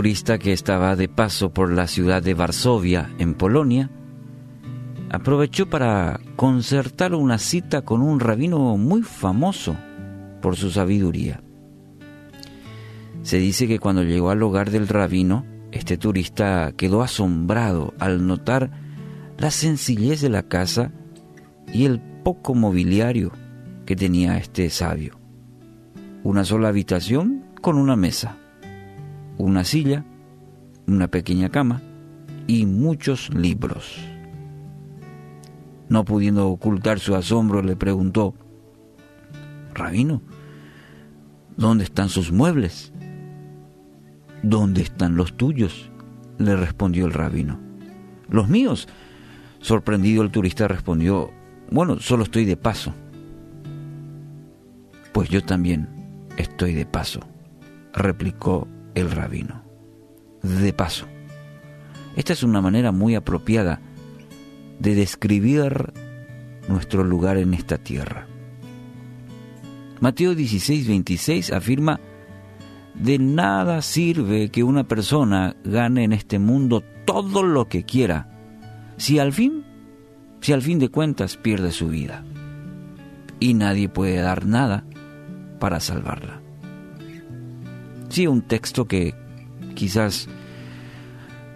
turista que estaba de paso por la ciudad de Varsovia, en Polonia, aprovechó para concertar una cita con un rabino muy famoso por su sabiduría. Se dice que cuando llegó al hogar del rabino, este turista quedó asombrado al notar la sencillez de la casa y el poco mobiliario que tenía este sabio. Una sola habitación con una mesa, una silla, una pequeña cama y muchos libros. No pudiendo ocultar su asombro, le preguntó, Rabino, ¿dónde están sus muebles? ¿Dónde están los tuyos? le respondió el rabino. Los míos. Sorprendido el turista respondió, bueno, solo estoy de paso. Pues yo también estoy de paso, replicó el rabino. De paso. Esta es una manera muy apropiada de describir nuestro lugar en esta tierra. Mateo 16, 26 afirma, de nada sirve que una persona gane en este mundo todo lo que quiera, si al fin, si al fin de cuentas pierde su vida. Y nadie puede dar nada para salvarla. Sí, un texto que quizás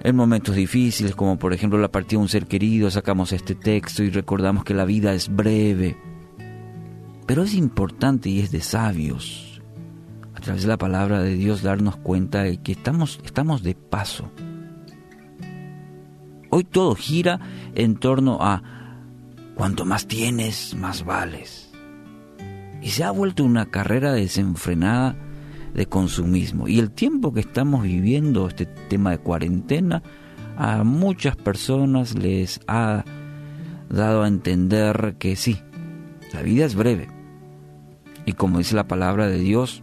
en momentos difíciles, como por ejemplo la partida de un ser querido, sacamos este texto y recordamos que la vida es breve. Pero es importante y es de sabios, a través de la palabra de Dios, darnos cuenta de que estamos, estamos de paso. Hoy todo gira en torno a cuanto más tienes, más vales. Y se ha vuelto una carrera desenfrenada de consumismo. Y el tiempo que estamos viviendo, este tema de cuarentena, a muchas personas les ha dado a entender que sí, la vida es breve. Y como dice la palabra de Dios,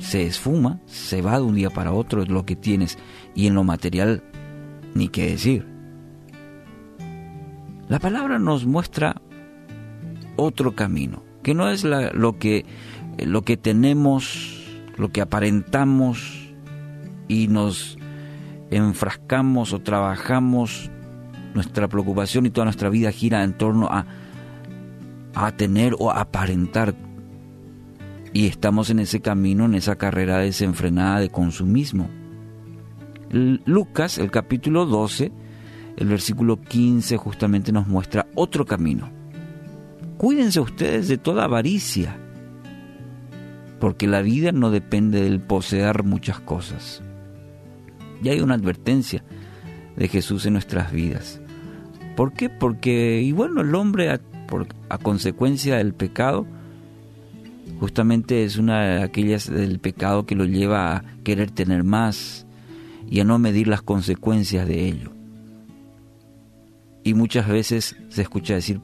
se esfuma, se va de un día para otro lo que tienes y en lo material ni qué decir. La palabra nos muestra otro camino, que no es lo que lo que tenemos, lo que aparentamos y nos enfrascamos o trabajamos, nuestra preocupación y toda nuestra vida gira en torno a, a tener o aparentar. Y estamos en ese camino, en esa carrera desenfrenada de consumismo. Lucas, el capítulo 12, el versículo 15 justamente nos muestra otro camino. Cuídense ustedes de toda avaricia porque la vida no depende del poseer muchas cosas. Y hay una advertencia de Jesús en nuestras vidas. ¿Por qué? Porque, y bueno, el hombre a, a consecuencia del pecado, justamente es una de aquellas del pecado que lo lleva a querer tener más y a no medir las consecuencias de ello. Y muchas veces se escucha decir,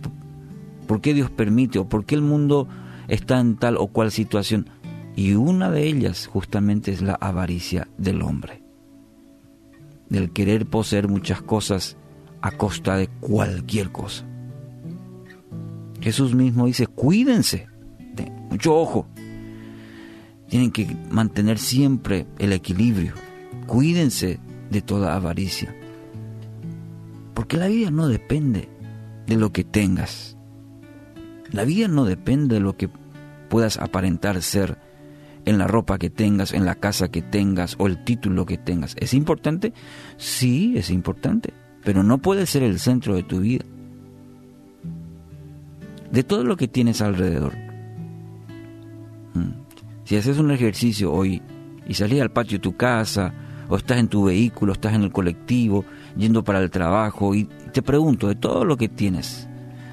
¿por qué Dios permite o por qué el mundo está en tal o cual situación? Y una de ellas justamente es la avaricia del hombre, del querer poseer muchas cosas a costa de cualquier cosa. Jesús mismo dice, cuídense, mucho ojo, tienen que mantener siempre el equilibrio, cuídense de toda avaricia, porque la vida no depende de lo que tengas, la vida no depende de lo que puedas aparentar ser, en la ropa que tengas, en la casa que tengas o el título que tengas. ¿Es importante? Sí, es importante, pero no puede ser el centro de tu vida. De todo lo que tienes alrededor. Mm. Si haces un ejercicio hoy y salís al patio de tu casa, o estás en tu vehículo, estás en el colectivo, yendo para el trabajo, y te pregunto, de todo lo que tienes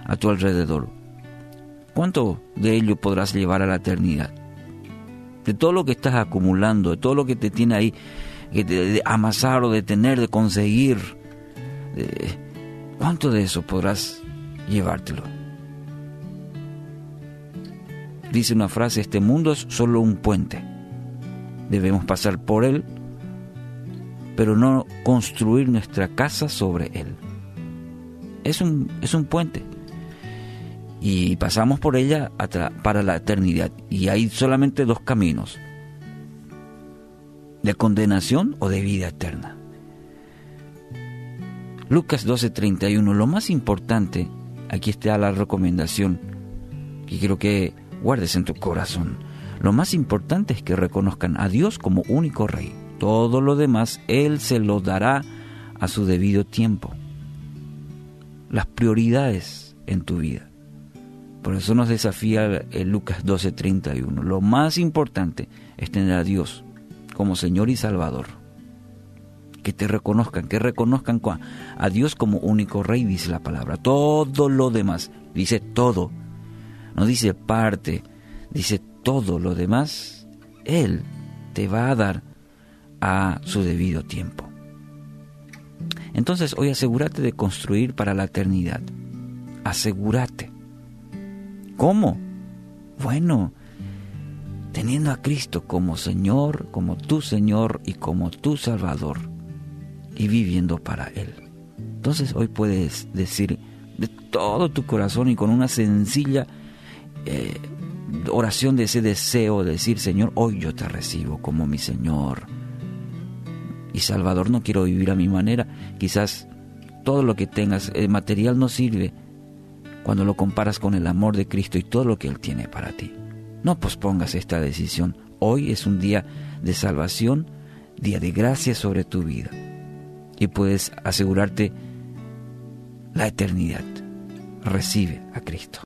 a tu alrededor, ¿cuánto de ello podrás llevar a la eternidad? De todo lo que estás acumulando, de todo lo que te tiene ahí, de, amasar o de tener, de conseguir, ¿cuánto de eso podrás llevártelo? Dice una frase, este mundo es solo un puente. Debemos pasar por él, pero no construir nuestra casa sobre él. Es un, es un puente y pasamos por ella para la eternidad. Y hay solamente dos caminos. de condenación o de vida eterna. Lucas 12:31, lo más importante, aquí está la recomendación que quiero que guardes en tu corazón. Lo más importante es que reconozcan a Dios como único rey. Todo lo demás Él se lo dará a su debido tiempo. Las prioridades en tu vida. Por eso nos desafía el Lucas 12:31. Lo más importante es tener a Dios como Señor y Salvador. Que te reconozcan, que reconozcan a Dios como único Rey, dice la palabra. Todo lo demás, dice todo. No dice parte, dice todo lo demás. Él te va a dar a su debido tiempo. Entonces hoy asegúrate de construir para la eternidad. Asegúrate. ¿Cómo? Bueno, teniendo a Cristo como Señor, como tu Señor y como tu Salvador, y viviendo para Él. Entonces hoy puedes decir de todo tu corazón y con una sencilla eh, oración de ese deseo de decir, Señor, hoy yo te recibo como mi Señor y Salvador, no quiero vivir a mi manera. Quizás todo lo que tengas, el material no sirve cuando lo comparas con el amor de Cristo y todo lo que Él tiene para ti. No pospongas esta decisión. Hoy es un día de salvación, día de gracia sobre tu vida. Y puedes asegurarte la eternidad. Recibe a Cristo.